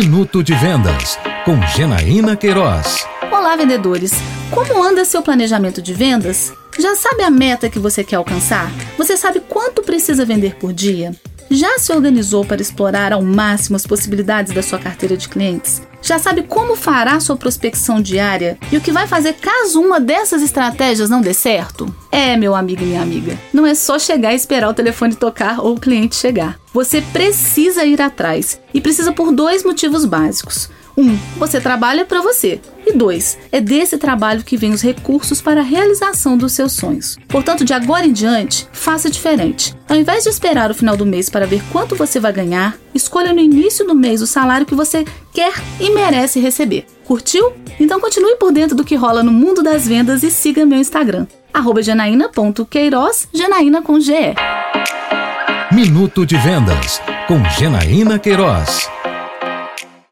Minuto de Vendas, com Genaína Queiroz. Olá, vendedores! Como anda seu planejamento de vendas? Já sabe a meta que você quer alcançar? Você sabe quanto precisa vender por dia? Já se organizou para explorar ao máximo as possibilidades da sua carteira de clientes? Já sabe como fará sua prospecção diária e o que vai fazer caso uma dessas estratégias não dê certo? É, meu amigo e minha amiga, não é só chegar e esperar o telefone tocar ou o cliente chegar. Você precisa ir atrás e precisa por dois motivos básicos. Um, você trabalha para você. E dois, é desse trabalho que vem os recursos para a realização dos seus sonhos. Portanto, de agora em diante, faça diferente. Ao invés de esperar o final do mês para ver quanto você vai ganhar, escolha no início do mês o salário que você quer e merece receber. Curtiu? Então continue por dentro do que rola no mundo das vendas e siga meu Instagram, janaína.queiroz, Janaína com GE. Minuto de Vendas, com Genaína Queiroz.